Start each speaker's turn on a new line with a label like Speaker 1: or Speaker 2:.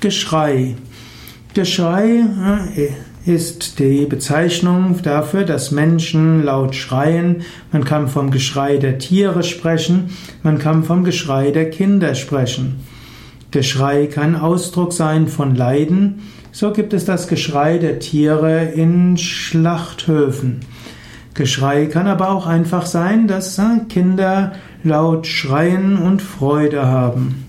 Speaker 1: Geschrei. Geschrei äh, ist die Bezeichnung dafür, dass Menschen laut schreien. Man kann vom Geschrei der Tiere sprechen, man kann vom Geschrei der Kinder sprechen. Geschrei kann Ausdruck sein von Leiden. So gibt es das Geschrei der Tiere in Schlachthöfen. Geschrei kann aber auch einfach sein, dass äh, Kinder laut schreien und Freude haben.